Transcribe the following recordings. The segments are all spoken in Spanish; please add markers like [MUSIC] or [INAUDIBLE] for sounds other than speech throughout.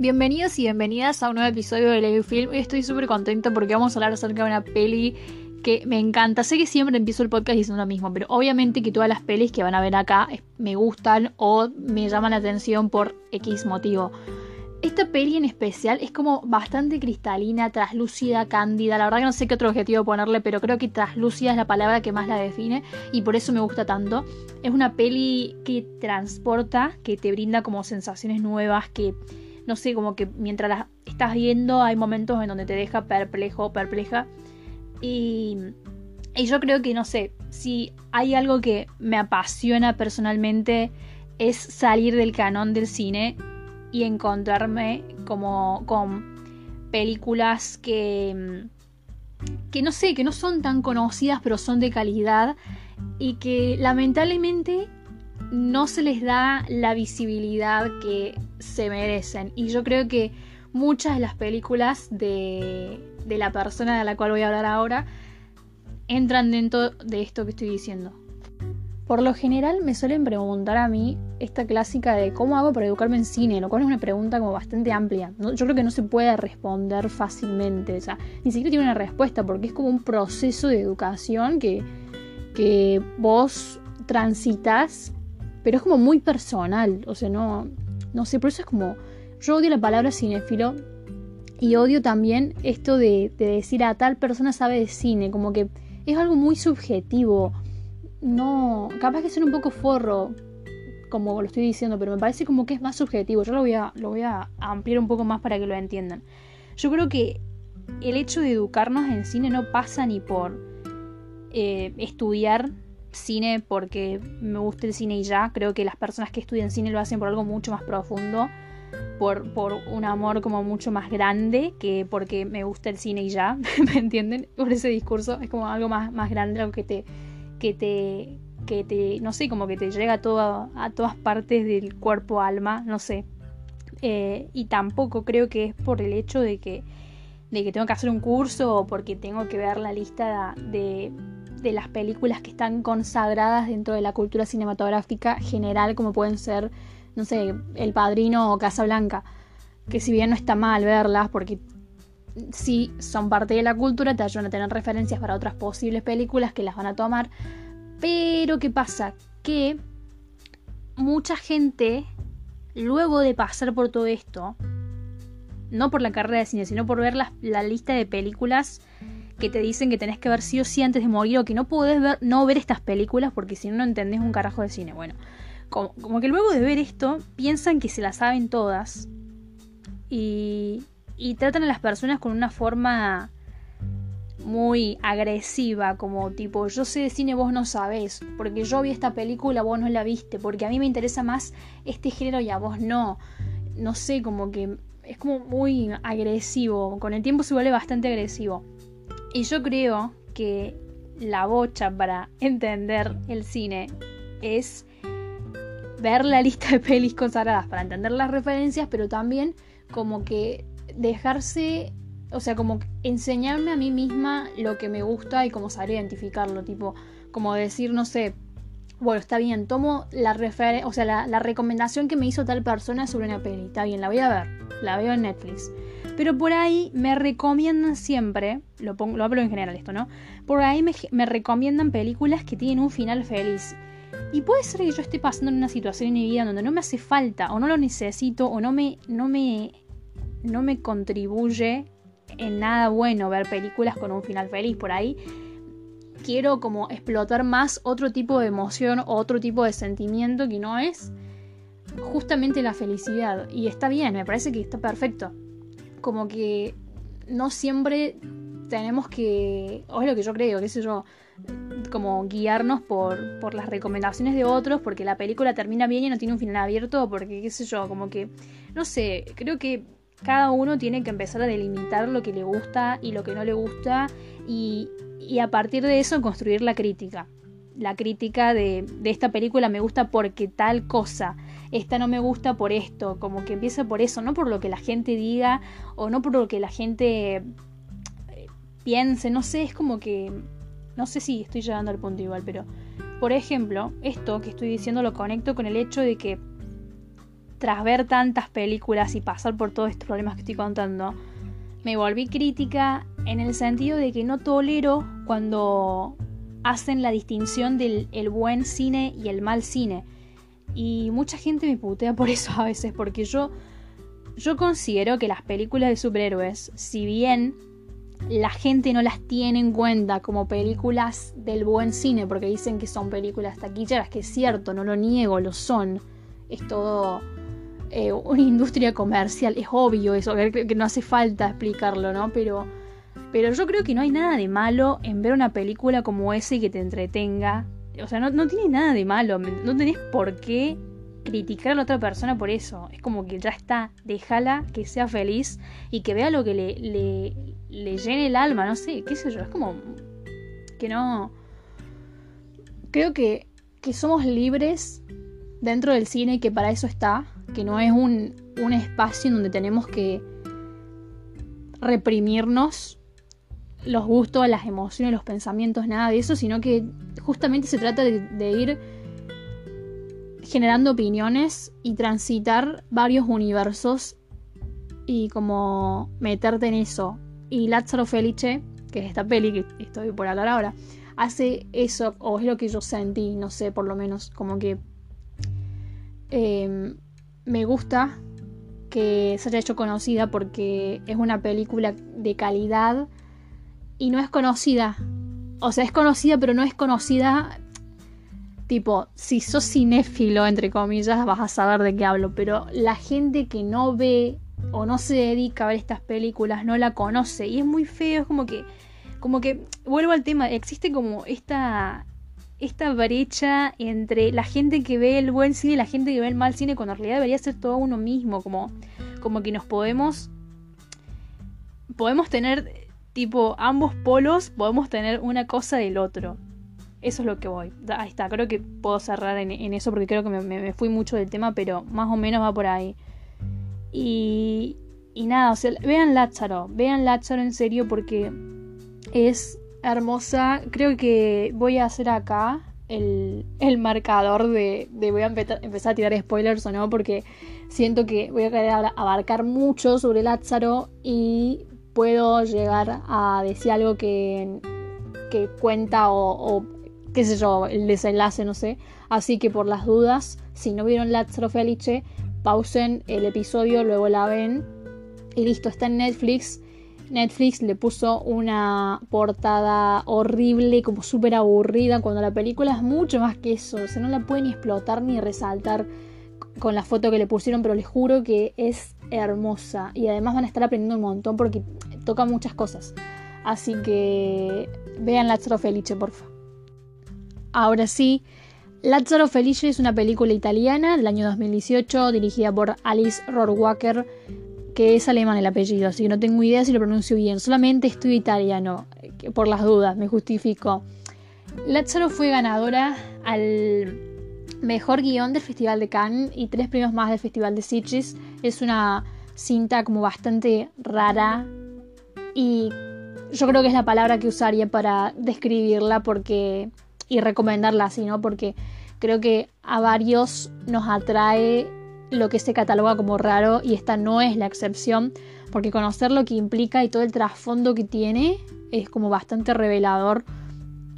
Bienvenidos y bienvenidas a un nuevo episodio de Lego Film. Estoy súper contenta porque vamos a hablar acerca de una peli que me encanta. Sé que siempre empiezo el podcast diciendo lo mismo, pero obviamente que todas las pelis que van a ver acá me gustan o me llaman la atención por X motivo. Esta peli en especial es como bastante cristalina, traslúcida, cándida. La verdad que no sé qué otro objetivo ponerle, pero creo que traslúcida es la palabra que más la define y por eso me gusta tanto. Es una peli que transporta, que te brinda como sensaciones nuevas, que no sé, como que mientras la estás viendo hay momentos en donde te deja perplejo, perpleja. Y, y yo creo que, no sé, si hay algo que me apasiona personalmente es salir del canon del cine y encontrarme como con películas que que no sé, que no son tan conocidas, pero son de calidad y que lamentablemente no se les da la visibilidad que se merecen. Y yo creo que muchas de las películas de, de la persona de la cual voy a hablar ahora entran dentro de esto que estoy diciendo. Por lo general me suelen preguntar a mí esta clásica de cómo hago para educarme en cine, lo cual es una pregunta como bastante amplia. Yo creo que no se puede responder fácilmente, o sea, ni siquiera tiene una respuesta porque es como un proceso de educación que, que vos transitas pero es como muy personal, o sea, no, no sé, por eso es como, yo odio la palabra cinéfilo y odio también esto de, decir a tal persona sabe de cine, como que es algo muy subjetivo, no, capaz que ser un poco forro, como lo estoy diciendo, pero me parece como que es más subjetivo, yo lo voy a, lo voy a ampliar un poco más para que lo entiendan. Yo creo que el hecho de educarnos en cine no pasa ni por eh, estudiar cine porque me gusta el cine y ya. Creo que las personas que estudian cine lo hacen por algo mucho más profundo, por, por un amor como mucho más grande que porque me gusta el cine y ya. [LAUGHS] ¿Me entienden? Por ese discurso es como algo más, más grande, algo que te, que te, que te, no sé, como que te llega a, todo, a todas partes del cuerpo, alma, no sé. Eh, y tampoco creo que es por el hecho de que, de que tengo que hacer un curso o porque tengo que ver la lista de de las películas que están consagradas dentro de la cultura cinematográfica general, como pueden ser, no sé, El Padrino o Casablanca, que si bien no está mal verlas, porque sí son parte de la cultura, te ayudan a tener referencias para otras posibles películas que las van a tomar, pero ¿qué pasa? Que mucha gente, luego de pasar por todo esto, no por la carrera de cine, sino por ver la, la lista de películas que te dicen que tenés que ver sí o sí antes de morir o que no podés ver, no ver estas películas porque si no no entendés un carajo de cine. Bueno, como, que luego de ver esto piensan que se la saben todas y, y tratan a las personas con una forma muy agresiva, como tipo, yo sé de cine, vos no sabés, porque yo vi esta película, vos no la viste, porque a mí me interesa más este género y a vos no. No sé, como que es como muy agresivo, con el tiempo se vuelve bastante agresivo. Y yo creo que la bocha para entender el cine es ver la lista de pelis consagradas para entender las referencias, pero también como que dejarse, o sea, como enseñarme a mí misma lo que me gusta y cómo saber identificarlo, tipo, como decir, no sé, bueno, está bien, tomo la o sea, la, la recomendación que me hizo tal persona sobre una peli, está bien, la voy a ver, la veo en Netflix. Pero por ahí me recomiendan siempre, lo, pongo, lo hablo en general esto, ¿no? Por ahí me, recomiendan películas que tienen un final feliz. Y puede ser que yo esté pasando en una situación en mi vida donde no me hace falta, o no lo necesito, o no me, no me, no me contribuye en nada bueno ver películas con un final feliz. Por ahí quiero como explotar más otro tipo de emoción o otro tipo de sentimiento que no es justamente la felicidad. Y está bien, me parece que está perfecto como que no siempre tenemos que, o es lo que yo creo, qué sé yo, como guiarnos por, por las recomendaciones de otros, porque la película termina bien y no tiene un final abierto, porque qué sé yo, como que, no sé, creo que cada uno tiene que empezar a delimitar lo que le gusta y lo que no le gusta y, a partir de eso construir la crítica. La crítica de esta película me gusta porque tal cosa esta no me gusta por esto, como que empieza por eso, no por lo que la gente diga o no por lo que la gente eh, piense, no sé, es como que, no sé si estoy llegando al punto igual, pero, por ejemplo, esto que estoy diciendo lo conecto con el hecho de que tras ver tantas películas y pasar por todos estos problemas que estoy contando, me volví crítica en el sentido de que no tolero cuando hacen la distinción del el buen cine y el mal cine. Y mucha gente me putea por [LAUGHS] eso a veces, porque yo, yo considero que las películas de superhéroes, si bien la gente no las tiene en cuenta como películas del buen cine, porque dicen que son películas taquilleras, que es cierto, no lo niego, lo son. Es todo eh, una industria comercial, es obvio eso, que, no hace falta explicarlo, ¿no? Pero, pero yo creo que no hay nada de malo en ver una película como esa y que te entretenga. O sea, no, no tiene nada de malo, no tenés por qué criticar a la otra persona por eso. Es como que ya está, déjala que sea feliz y que vea lo que le, le, le llene el alma, no sé, qué sé yo, es como que no... Creo que, que somos libres dentro del cine que para eso está, que no es un, un espacio en donde tenemos que reprimirnos los gustos, las emociones, los pensamientos, nada de eso, sino que justamente se trata de, ir generando opiniones y transitar varios universos y como meterte en eso. Y Lázaro Felice, que es esta peli que estoy por hablar ahora, hace eso, o es lo que yo sentí, no sé, por lo menos, como que Em, me gusta que se haya hecho conocida porque es una película de calidad y no es conocida. O sea, es conocida, pero no es conocida. Tipo, si sos cinéfilo, entre comillas, vas a saber de qué hablo. Pero la gente que no ve o no se dedica a ver estas películas no la conoce. Y es muy feo, es como que. Como que. Vuelvo al tema. Existe como esta esta brecha entre la gente que ve el buen cine y la gente que ve el mal cine, cuando en realidad debería ser todo uno mismo, como, como que nos podemos, podemos tener tipo ambos polos, podemos tener una cosa del otro. Eso es lo que voy. Ahí está, creo que puedo cerrar en, eso porque creo que me, fui mucho del tema, pero más o menos va por ahí. Y, y nada, vean Lázaro, vean Lázaro en serio porque es hermosa. Creo que voy a hacer acá el, marcador de, voy a empezar a tirar spoilers o no, porque siento que voy a querer abarcar mucho sobre Lázaro y puedo llegar a decir algo que, que cuenta o, qué sé yo, el desenlace, no sé. Así que por las dudas, si no vieron Lázaro Felice, pausen el episodio, luego la ven y listo, está en Netflix Netflix le puso una portada horrible, como súper aburrida, cuando la película es mucho más que eso. O sea, no la pueden ni explotar ni resaltar con la foto que le pusieron, pero les juro que es hermosa. Y además van a estar aprendiendo un montón porque toca muchas cosas. Así que vean Lazzaro Felice, porfa. Ahora sí, Lazzaro Felice es una película italiana del año 2018 dirigida por Alice Rohrwacher que es alemán el apellido, así que no tengo idea si lo pronuncio bien. Solamente estudio italiano, por las dudas, me justifico. Lázaro fue ganadora al mejor guion del Festival de Cannes y tres premios más del Festival de Sitges. Es una cinta como bastante rara y yo creo que es la palabra que usaría para describirla porque y recomendarla así, ¿no? Porque creo que a varios nos atrae lo que se cataloga como raro y esta no es la excepción, porque conocer lo que implica y todo el trasfondo que tiene es como bastante revelador.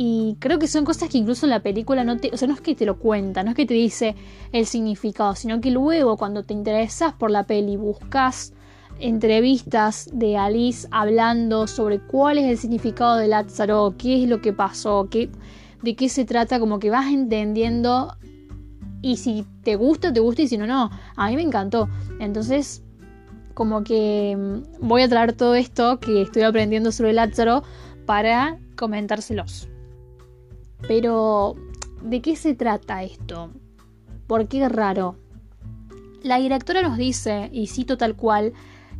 Y creo que son cosas que incluso en la película no te. O sea, no es que te lo cuenta, no es que te dice el significado, sino que luego cuando te interesas por la peli, buscas entrevistas de Alice hablando sobre cuál es el significado de Lázaro, qué es lo que pasó, de qué se trata, como que vas entendiendo y si te gusta, te gusta y si no, no. A mí me encantó. Entonces, como que mm, voy a traer todo esto que estoy aprendiendo sobre Lázaro para comentárselos. Pero, ¿de qué se trata esto? ¿Por qué raro? La directora nos dice, y cito tal cual,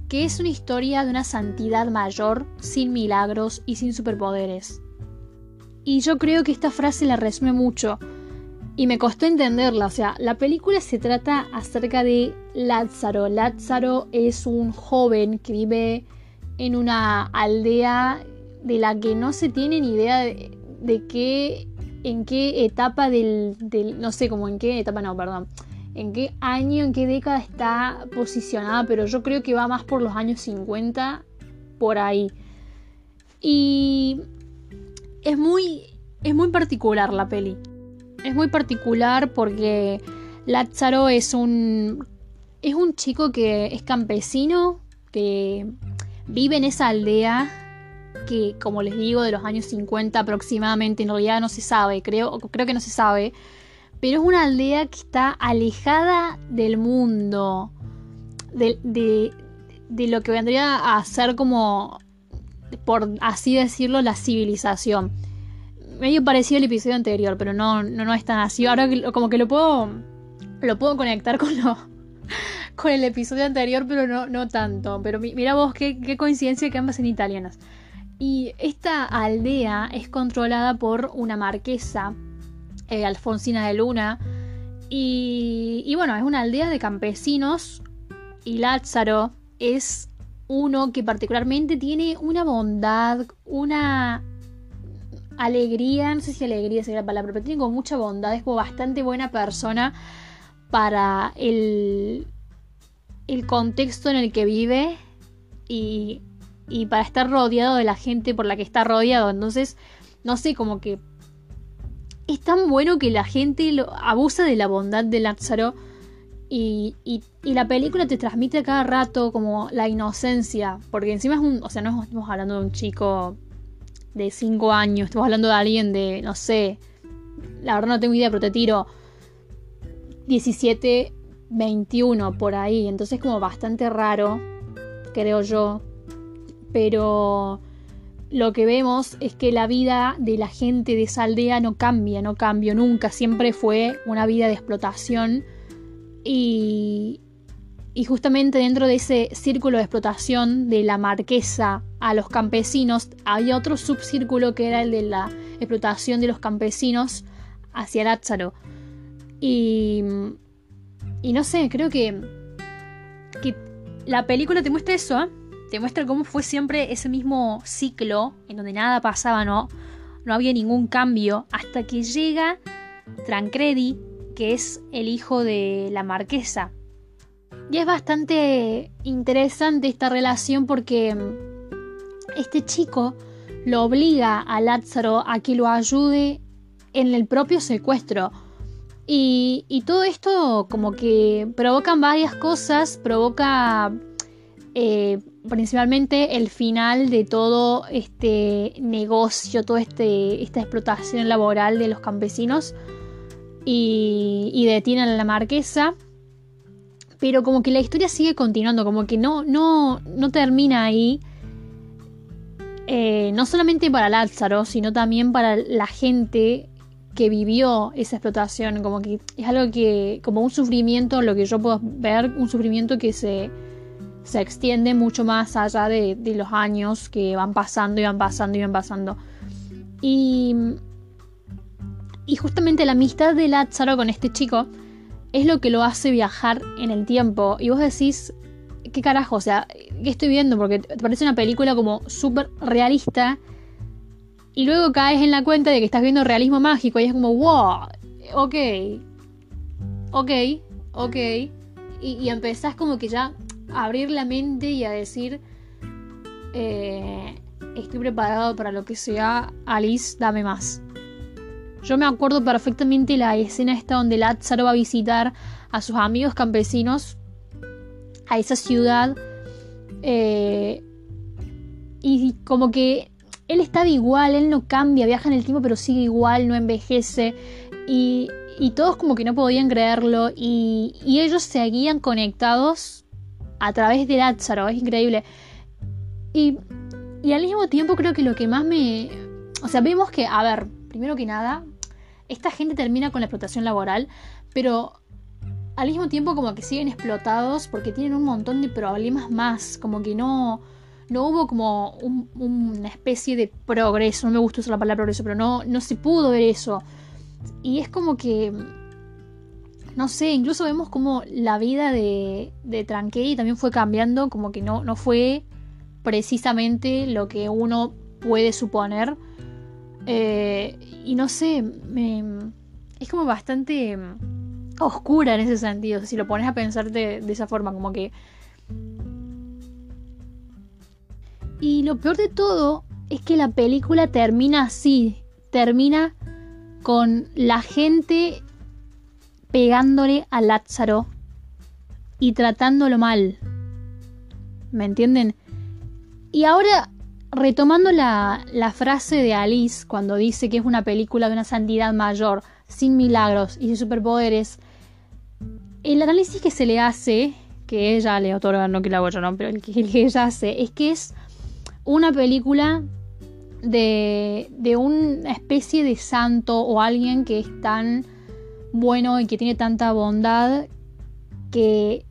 que es una historia de una santidad mayor, sin milagros y sin superpoderes. Y yo creo que esta frase la resume mucho, y me costó entenderla. O sea, la película se trata acerca de Lázaro. Lázaro es un joven que vive en una aldea de la que no se tiene ni idea de, qué, en qué etapa del, no sé, como en qué etapa, no, perdón, en qué año, en qué década está posicionada, pero yo creo que va más por los años 50, por ahí. Y es muy, es muy particular la peli. Es muy particular porque Lázaro es un, es un chico que es campesino, que vive en esa aldea que, como les digo, de los años 50 aproximadamente, en realidad no se sabe, creo, creo que no se sabe, pero es una aldea que está alejada del mundo, de, de, lo que vendría a ser como, por así decirlo, la civilización. Medio parecido al episodio anterior, pero no, no, no es tan así. Ahora como que lo puedo, lo puedo conectar con lo, con el episodio anterior, pero no, no tanto. Pero mira vos qué, qué coincidencia que ambas en italianas. Y esta aldea es controlada por una marquesa eh, Alfonsina de Luna. Y, bueno, es una aldea de campesinos y Lázaro es uno que particularmente tiene una bondad, una alegría, no sé si alegría sería la palabra, pero tiene como mucha bondad, es como bastante buena persona para el, el contexto en el que vive y, y para estar rodeado de la gente por la que está rodeado. Entonces, no sé, como que es tan bueno que la gente lo, abusa de la bondad de Lázaro y, y, la película te transmite a cada rato como la inocencia, porque encima es un, o sea, no estamos hablando de un chico de 5 años, estamos hablando de alguien de, no sé, la verdad no tengo idea, pero te tiro 17, 21 por ahí, entonces es como bastante raro, creo yo, pero lo que vemos es que la vida de la gente de esa aldea no cambia, no cambió nunca, siempre fue una vida de explotación y, y justamente dentro de ese círculo de explotación de la marquesa a los campesinos había otro subcírculo que era el de la explotación de los campesinos hacia Lázaro. Y, y no sé, creo que, que la película te muestra eso, ¿eh? Te muestra cómo fue siempre ese mismo ciclo en donde nada pasaba, no, no había ningún cambio, hasta que llega Trancredi, que es el hijo de la marquesa. Y es bastante interesante esta relación porque mm, este chico lo obliga a Lázaro a que lo ayude en el propio secuestro. Y, y todo esto como que provocan varias cosas, provoca eh, principalmente el final de todo este negocio, toda este, esta explotación laboral de los campesinos y, y detienen a la marquesa. Pero como que la historia sigue continuando, como que no, no, no termina ahí. Eh, no solamente para Lázaro, sino también para la gente que vivió esa explotación. Como que es algo que, como un sufrimiento, lo que yo puedo ver, un sufrimiento que se, se extiende mucho más allá de, los años que van pasando y van pasando y van pasando. Y, y justamente la amistad de Lázaro con este chico es lo que lo hace viajar en el tiempo. Y vos decís, ¿qué carajo? O sea, ¿qué estoy viendo? Porque te parece una película como súper realista. Y luego caes en la cuenta de que estás viendo realismo mágico y es como, wow, ok, ok, ok. Y, y empezás como que ya abrir la mente y a decir, eh, estoy preparado para lo que sea, Alice, dame más. Yo me acuerdo perfectamente la escena esta donde Lázaro va a visitar a sus amigos campesinos a esa ciudad eh, y como que él estaba igual, él no cambia, viaja en el tiempo pero sigue igual, no envejece y, y todos como que no podían creerlo y, y ellos seguían conectados a través de Lázaro, es increíble. Y, y al mismo tiempo creo que lo que más me... O sea, vemos que, a ver, primero que nada, esta gente termina con la explotación laboral, pero al mismo tiempo como que siguen explotados porque tienen un montón de problemas más, como que no, no hubo como una especie de progreso, no me gusta usar la palabra progreso, pero no, no se pudo ver eso. Y es como que no sé, incluso vemos como la vida de, de también fue cambiando, como que no, no fue precisamente lo que uno puede suponer. Eh, y no sé, es como bastante oscura en ese sentido, si lo pones a pensar de, esa forma, como que... Y lo peor de todo es que la película termina así, termina con la gente pegándole a Lázaro y tratándolo mal. ¿Me entienden? Y ahora, retomando la, frase de Alice cuando dice que es una película de una santidad mayor, sin milagros y sin superpoderes, el análisis que se le hace, que ella le otorga, no que la hago yo, no, pero el que, ella hace, es que es una película de, de una especie de santo o alguien que es tan bueno y que tiene tanta bondad que,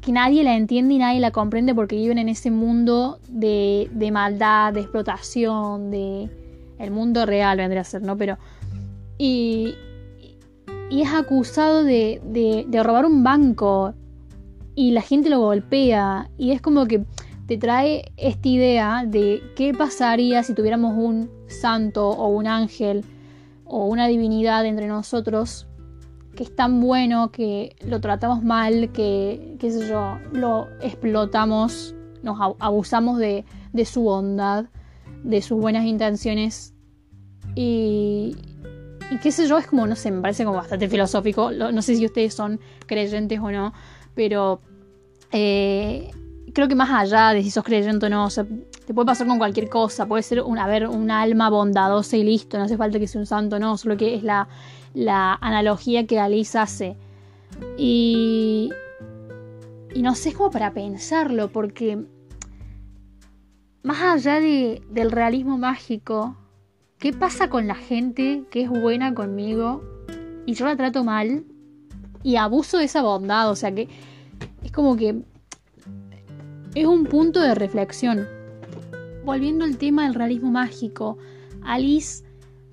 que nadie la entiende y nadie la comprende porque viven en ese mundo de, de maldad, de explotación, de el mundo real vendría a ser, ¿no? Pero y, y es acusado de, de, robar un banco y la gente lo golpea y es como que te trae esta idea de qué pasaría si tuviéramos un santo o un ángel o una divinidad entre nosotros que es tan bueno que lo tratamos mal, que, qué sé yo, lo explotamos, nos abusamos de, de su bondad, de sus buenas intenciones y, y qué sé yo, es como, no sé, me parece como bastante filosófico. No sé si ustedes son creyentes o no, pero eh, creo que más allá de si sos creyente o no, o sea, puede pasar con cualquier cosa. Puede ser un, un alma bondadosa y listo, no hace falta que sea un santo, no, solo que es la, analogía que Alice hace. Y, no sé, es como para pensarlo, porque más allá de, del realismo mágico, ¿Qué pasa con la gente que es buena conmigo y yo la trato mal y abuso de esa bondad? O sea que es como que es un punto de reflexión. Volviendo al tema del realismo mágico, Alice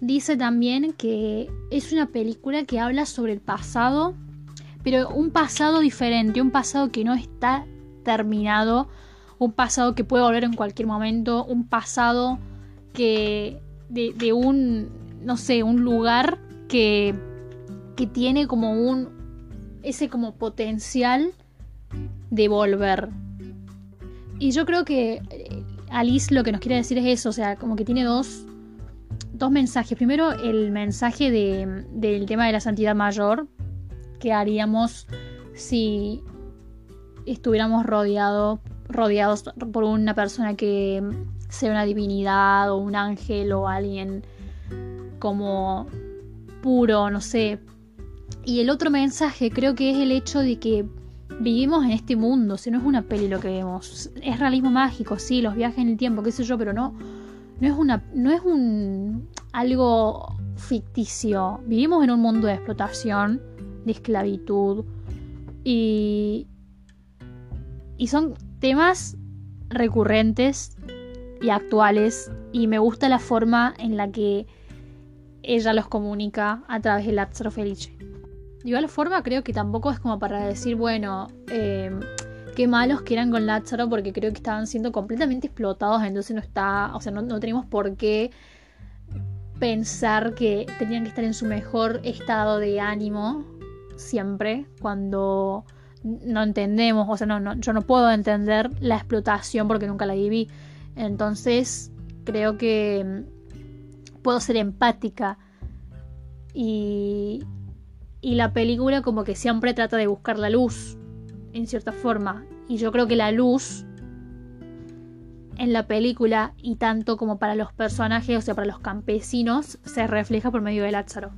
dice también que es una película que habla sobre el pasado, pero un pasado diferente, un pasado que no está terminado, un pasado que puede volver en cualquier momento, un pasado que de, un, no sé, un lugar que, que tiene como un, ese como potencial de volver. Y yo creo que eh, Alice lo que nos quiere decir es eso, o sea, como que tiene dos, dos mensajes. Primero, el mensaje de, del tema de la santidad mayor, que haríamos si estuviéramos rodeado, rodeados por una persona que sea una divinidad o un ángel o alguien como puro, no sé. Y el otro mensaje creo que es el hecho de que vivimos en este mundo, si no es una peli lo que vemos. Es realismo mágico, sí, los viajes en el tiempo, qué sé yo, pero no, no es una, no es un algo ficticio. Vivimos en un mundo de explotación, de esclavitud y y son temas recurrentes y actuales y me gusta la forma en la que ella los comunica a través de Lázaro Felice. De igual forma creo que tampoco es como para decir, bueno, em, qué malos que eran con Lázaro porque creo que estaban siendo completamente explotados, entonces no está, o sea, no, no tenemos por qué pensar que tenían que estar en su mejor estado de ánimo siempre cuando no entendemos, o sea, no, no, yo no puedo entender la explotación porque nunca la viví. Entonces, creo que mm, puedo ser empática y, y la película como que siempre trata de buscar la luz, en cierta forma. Y yo creo que la luz en la película y tanto como para los personajes, o sea, para los campesinos, se refleja por medio de Lázaro.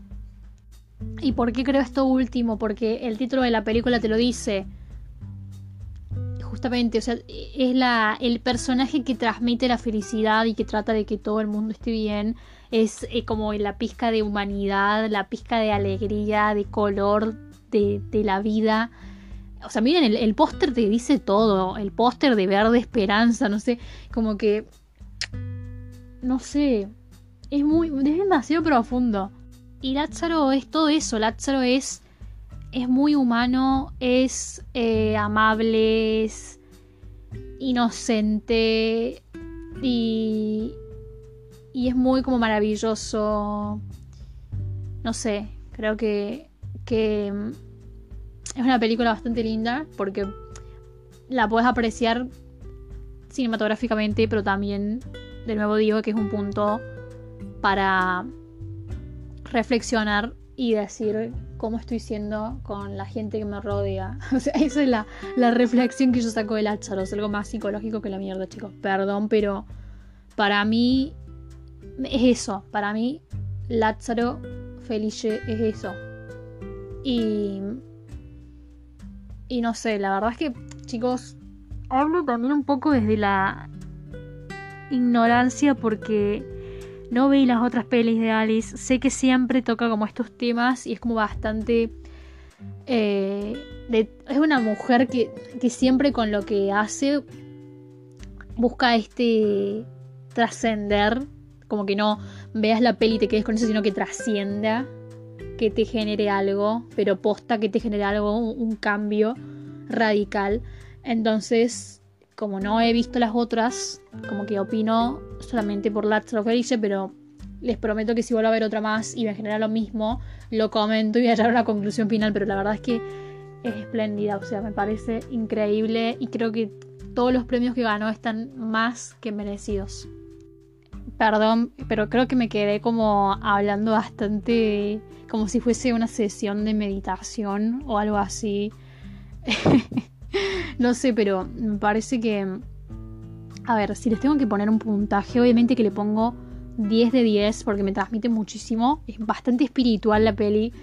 ¿Y por qué creo esto último? Porque el título de la película te lo dice justamente, o sea, es la, el personaje que transmite la felicidad y que trata de que todo el mundo esté bien. Es eh, como la pizca de humanidad, la pizca de alegría, de color, de, la vida. O sea, miren, el, el póster te dice todo. El póster de verde esperanza, no sé, como que... No sé. Es muy... Es demasiado profundo. Y Lázaro es todo eso. Lázaro es es muy humano, es eh, amable, es inocente y, y es muy como maravilloso. No sé, creo que mm, es una película bastante linda porque la puedes apreciar cinematográficamente, pero también, de nuevo digo que es un punto para reflexionar y decir cómo estoy siendo con la gente que me rodea. [LAUGHS] O sea, esa es la, la reflexión que yo saco del Lázaro. Es algo más psicológico que la mierda, chicos. Perdón, pero para mí es eso. Para mí, Lázaro Felice es eso. Y. Y no sé, la verdad es que, chicos, hablo también un poco desde la ignorancia porque no veí las otras pelis de Alice. Sé que siempre toca como estos temas y es como bastante... Eh, es una mujer que, que siempre con lo que hace busca este trascender. Como que no veas la peli y te quedes con eso, sino que trascienda. Que te genere algo, pero posta que te genere algo, un, cambio radical. Entonces, como no he visto las otras, como que opino solamente por Last of pero les prometo que si vuelvo a ver otra más y me genera lo mismo, lo comento y voy a llegar a una conclusión final, pero la verdad es que es espléndida, o sea, me parece increíble y creo que todos los premios que ganó están más que merecidos. Perdón, pero creo que me quedé como hablando bastante como si fuese una sesión de meditación o algo así. [LAUGHS] no sé, pero me parece que... A ver, si les tengo que poner un puntaje, obviamente que le pongo 10 de 10 porque me transmite muchísimo. Es bastante espiritual la peli.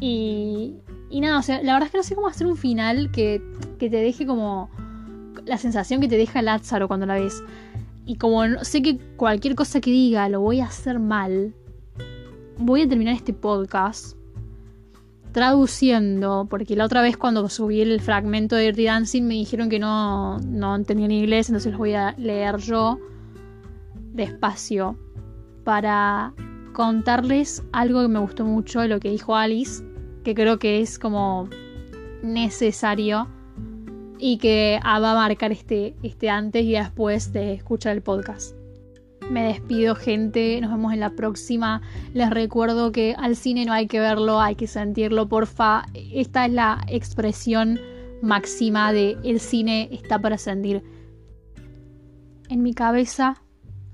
Y, y nada, o sea, la verdad es que no sé cómo hacer un final que, que te deje como la sensación que te deja Lázaro cuando la ves. Y como sé que cualquier cosa que diga lo voy a hacer mal, voy a terminar este podcast traduciendo, porque la otra vez cuando subí el fragmento de Dirty Dancing me dijeron que no, no entendían inglés, entonces lo voy a leer yo despacio para contarles algo que me gustó mucho de lo que dijo Alice, que creo que es como necesario y que va a marcar este, este antes y después de escuchar el podcast. Me despido gente, nos vemos en la próxima. Les recuerdo que al cine no hay que verlo, hay que sentirlo, porfa. Esta es la expresión máxima de el cine está para sentir. En mi cabeza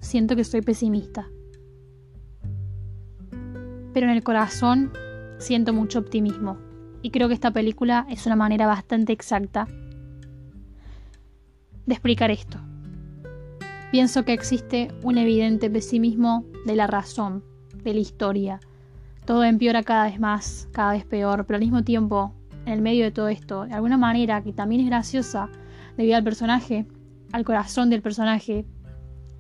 siento que soy pesimista. Pero en el corazón siento mucho optimismo. Y creo que esta película es una manera bastante exacta de explicar esto. Pienso que existe un evidente pesimismo de la razón, de la historia. Todo empeora cada vez más, cada vez peor, pero al mismo tiempo, en el medio de todo esto, de alguna manera que también es graciosa, debido al personaje, al corazón del personaje,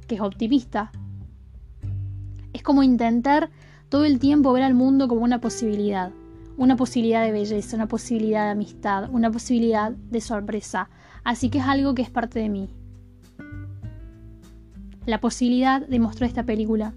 que es optimista, es como intentar todo el tiempo ver al mundo como una posibilidad, una posibilidad de belleza, una posibilidad de amistad, una posibilidad de sorpresa. Así que es algo que es parte de mí, la posibilidad de mostrar esta película